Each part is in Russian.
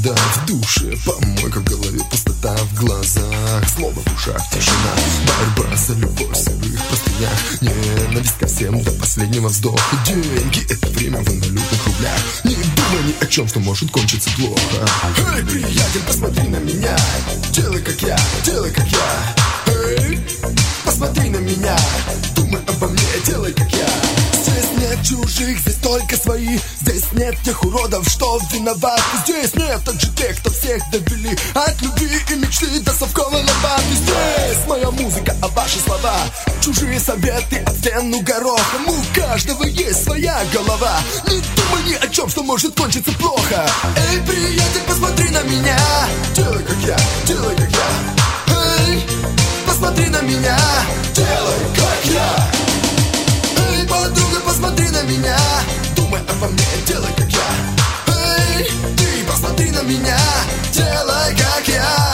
иди в душе помойка в голове, пустота в глазах Слово в ушах, тишина Борьба за любовь в сырых простынях Ненависть ко всем до последнего вздоха. Деньги — это время в инвалютных рублях. Не думай ни о чем, что может кончиться плохо. Эй, приятель, посмотри на меня. Делай как я, делай как я. Эй, посмотри на меня чужих, здесь только свои. Здесь нет тех уродов, что виноваты. Здесь нет также тех, кто всех довели. От любви и мечты до совковой лопаты Здесь моя музыка, а ваши слова. Чужие советы от стену горохом У каждого есть своя голова. Не думай ни о чем, что может кончиться плохо. Эй, приятель, посмотри на меня. Делай как я, делай как я. Эй, посмотри на меня. Делай как я подруга, посмотри на меня. Думай обо мне, делай как я. Эй, ты посмотри на меня Делай как я.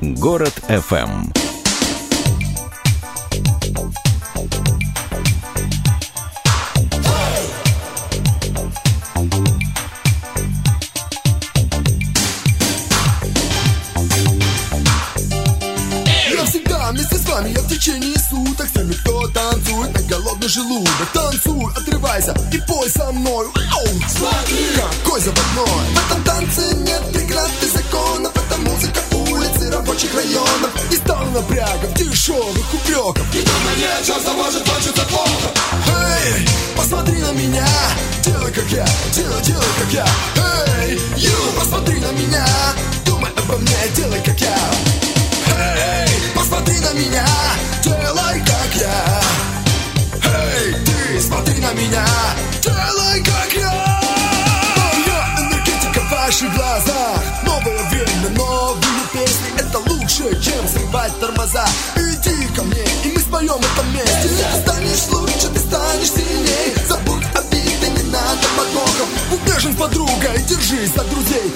Город FM. На желудок. Танцуй, отрывайся и пой со мной. Ау! Смотри, какой заводной В этом танце нет преград и законов. Это музыка улицы рабочих районов. И стал напрягом дешевых упреков. И думай ни о чем, что может кончиться плохо. Эй, посмотри на меня. Делай как я, делай, делай как я. Эй, ю, посмотри на меня. Думай обо мне, делай как я. Эй, посмотри на меня, делай как я Смотри на меня, делай как я. Моя энергетика в ваших глазах. Новое время, новые песни. Это лучше, чем срывать тормоза. Иди ко мне, и мы споем это вместе. Ты станешь лучше, ты станешь сильней. Забудь обиды, не надо подвохов нежен с подругой, держись за друзей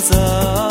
nazar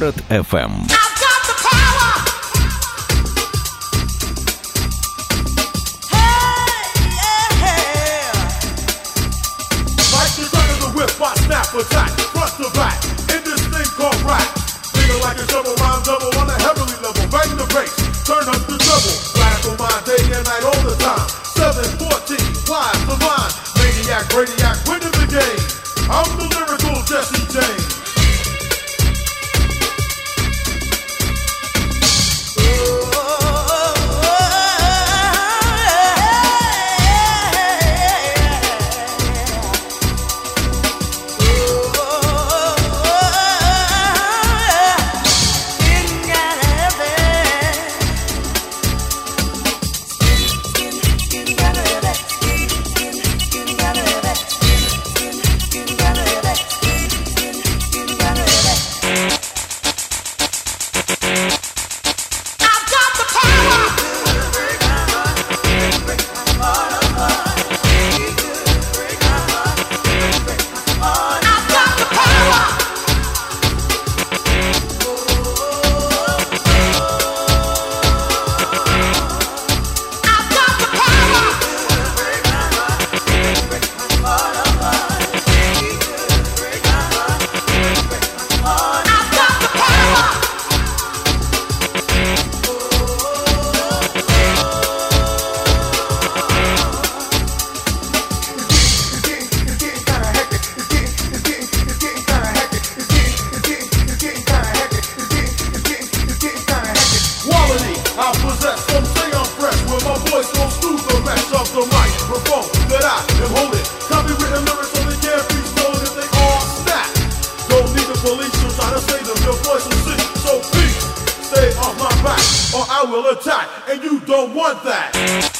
Город FM will attack, and you don't want that.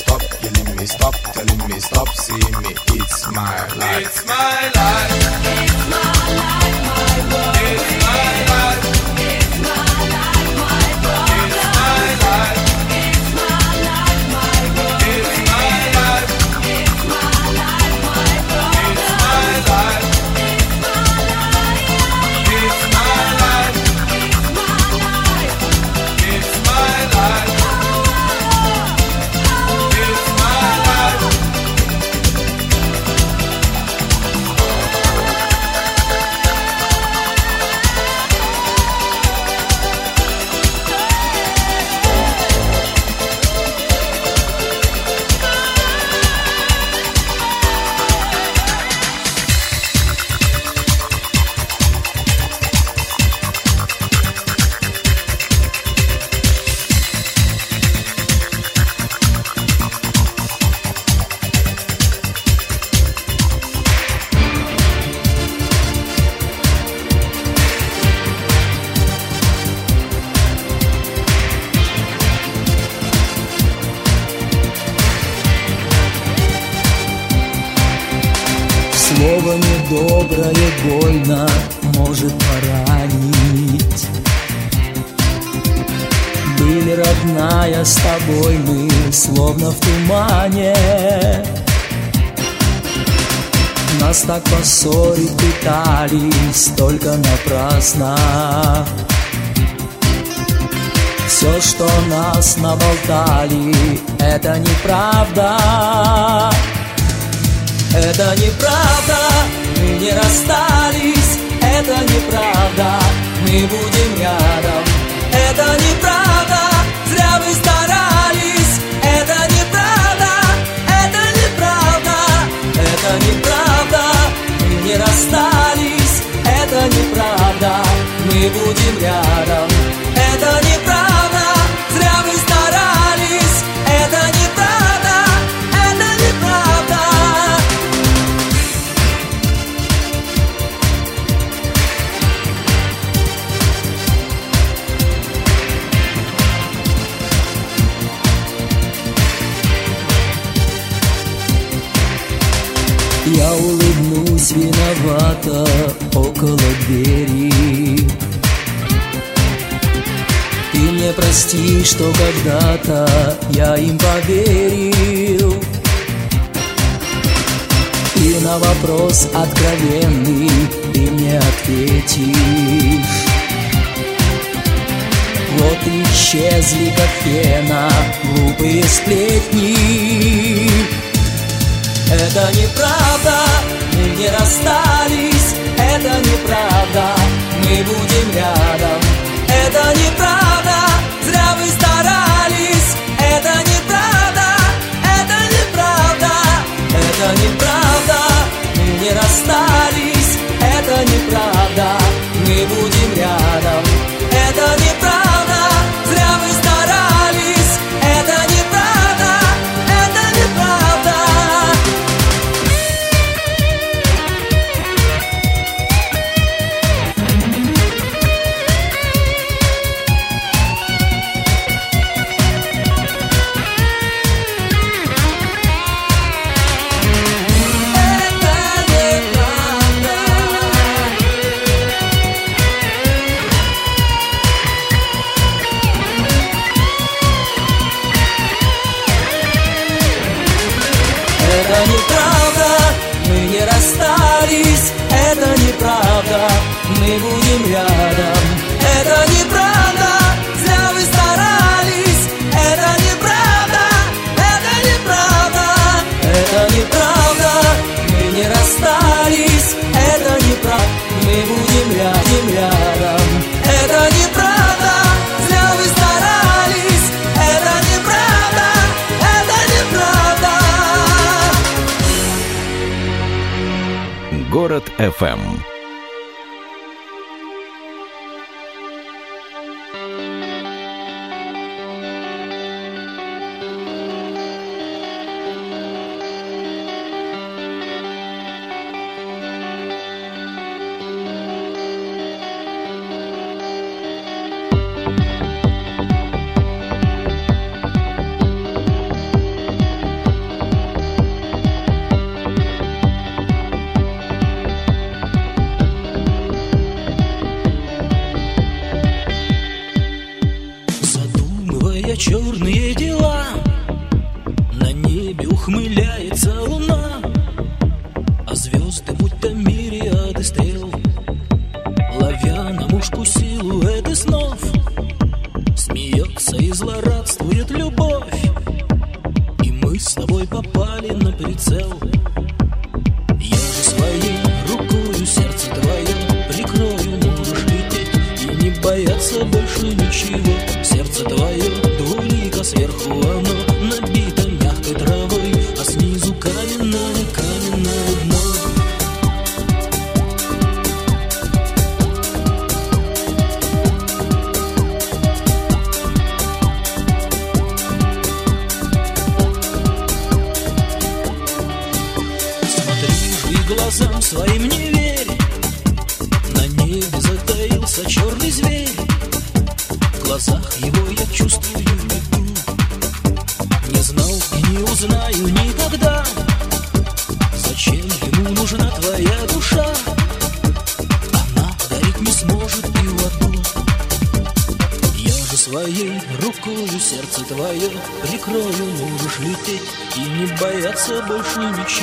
stop, yelling me stop, telling me stop, see me, it's my life. It's my life. It's my life, my world. It's my life. старались только напрасно. Все, что нас наболтали, это неправда. Это неправда, мы не расстались, это неправда. Мы будем рядом, это неправда, зря вы старались, это неправда, это неправда, это неправда, мы не расстались неправда. Мы будем рядом. не будем рядом, рядом. Это неправда, зря вы старались. Это неправда, это неправда. Город ФМ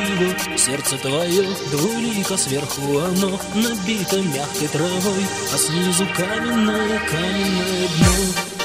берегу Сердце твое двулико сверху оно Набито мягкой травой А снизу каменное, каменное дно.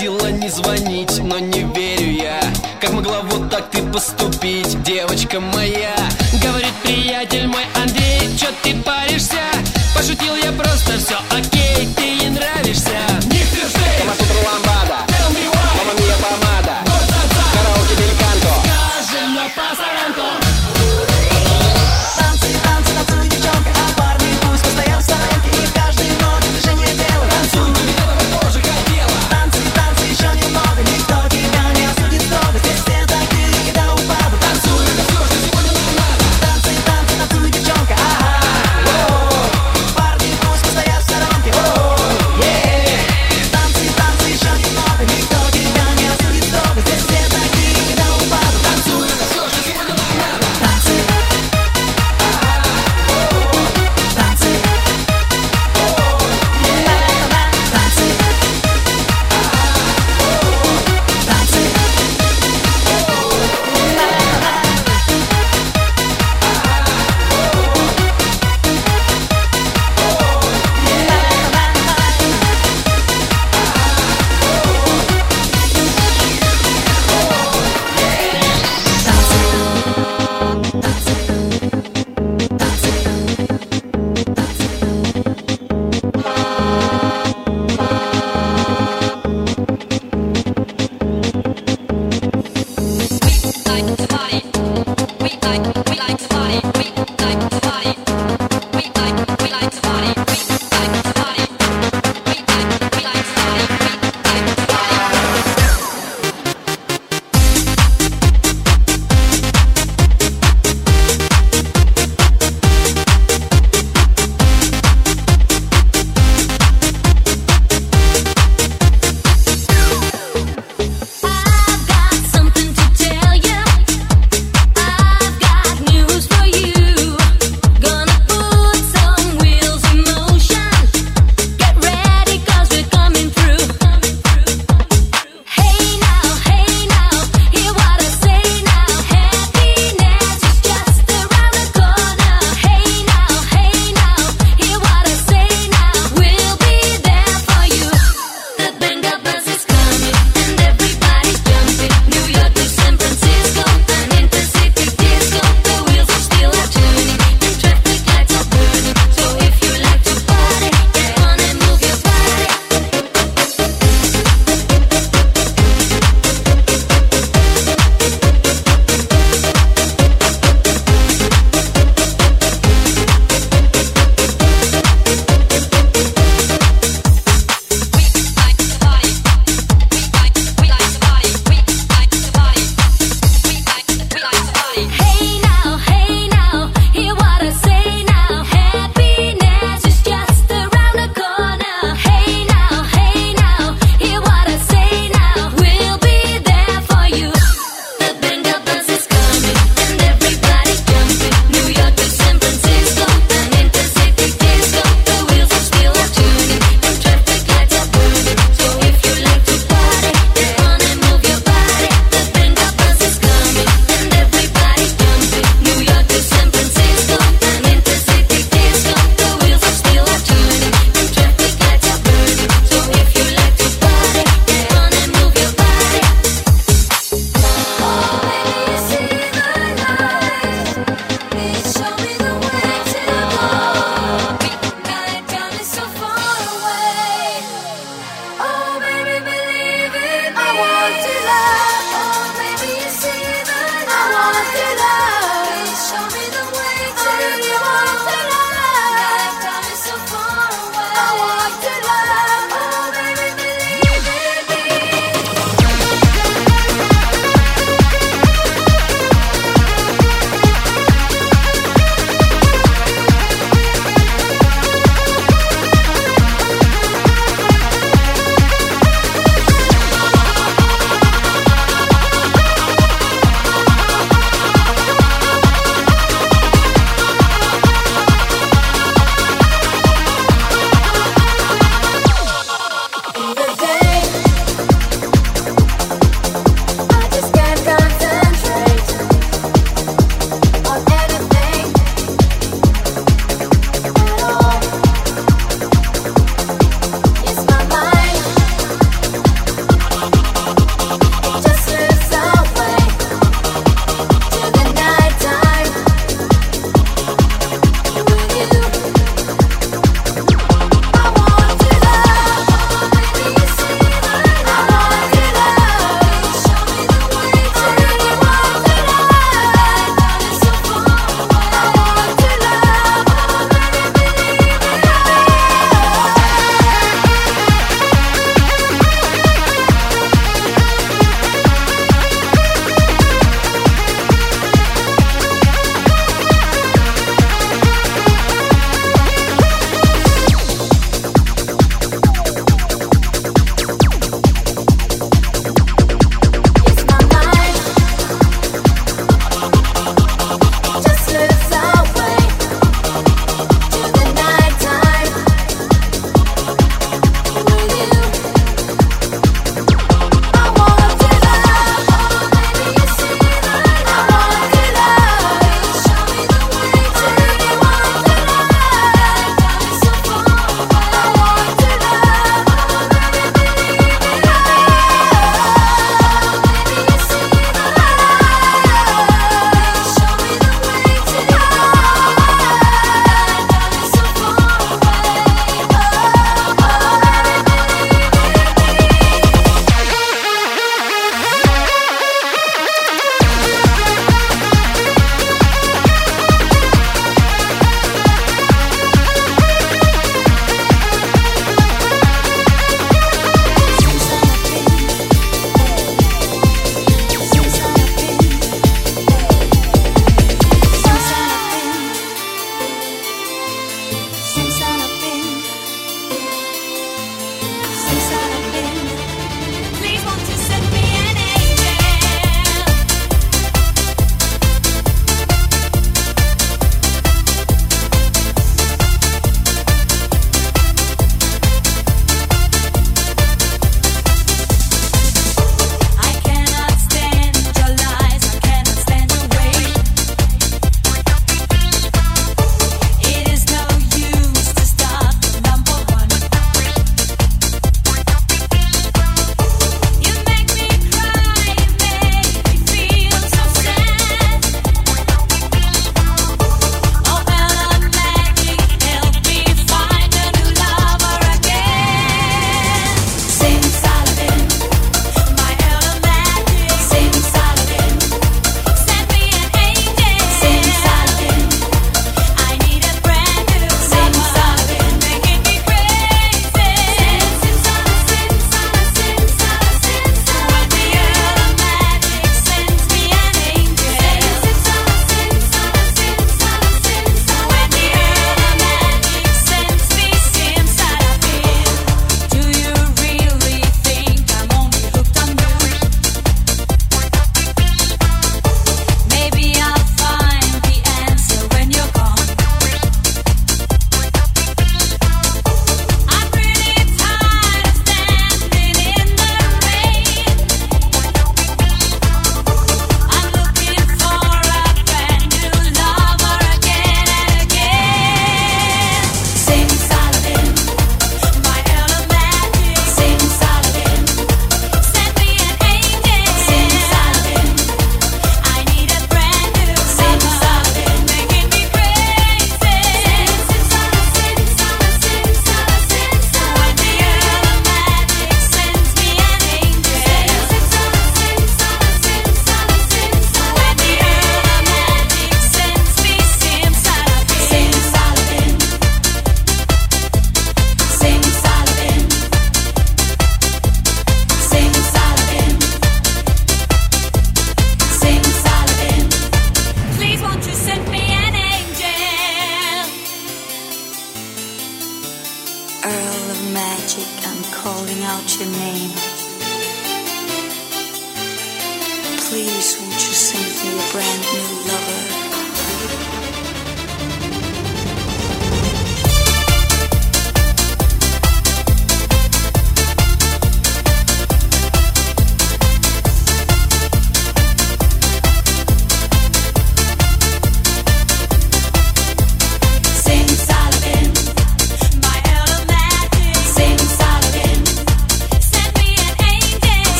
просила не звонить, но не верю я. Как могла вот так ты поступить, девочка моя? Говорит приятель мой Андрей, чё ты паришься? Пошутил я просто, все окей, ты ей нравишься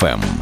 FM.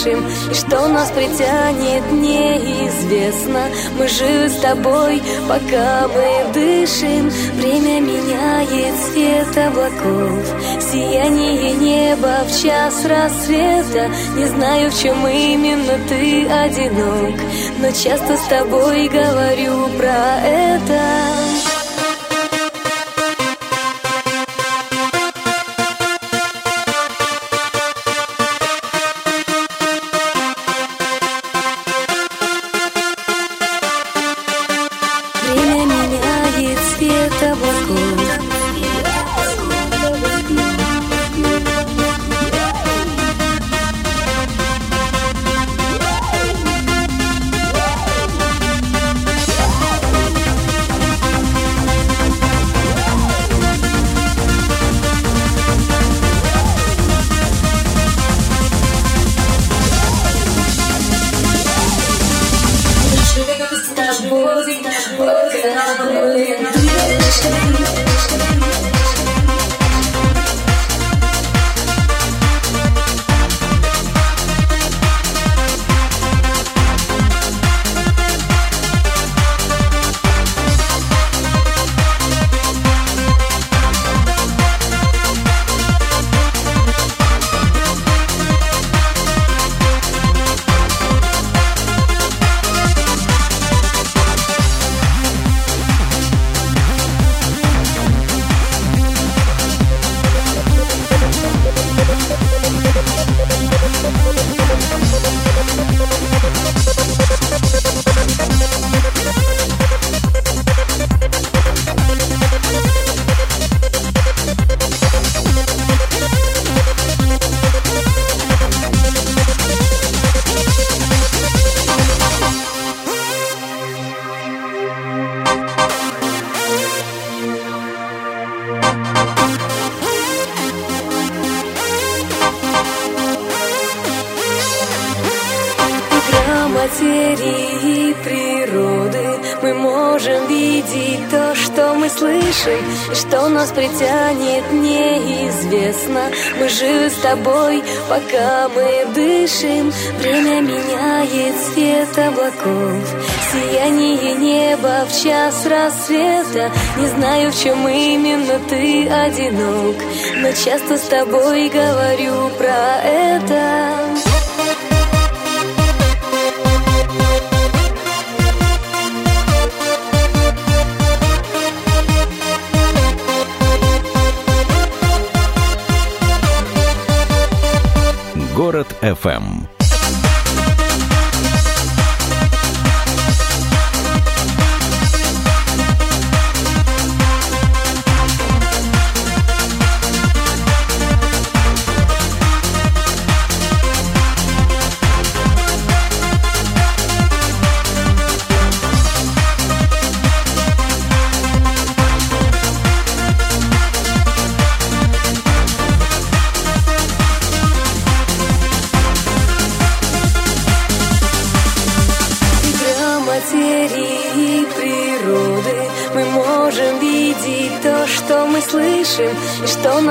Слышим И что нас притянет, неизвестно. Мы живы с тобой, пока мы дышим Время меняет цвет облаков. Сияние неба в час рассвета. Не знаю, в чем именно ты одинок Но часто с тобой говорю про это нас притянет, неизвестно. Мы живы с тобой, пока мы дышим. Время меняет цвет облаков. Сияние неба в час рассвета. Не знаю, в чем именно ты одинок Но часто с тобой говорю про это FM.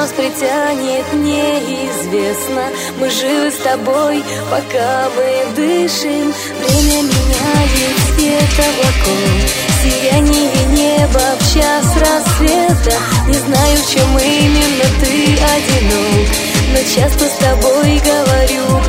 Нас притянет, неизвестно. Мы живы с тобой, пока мы дышим. Время меняет цвет облаков Сияние неба в час рассвета. Не знаю, в чем именно ты одинок Но часто с тобой говорю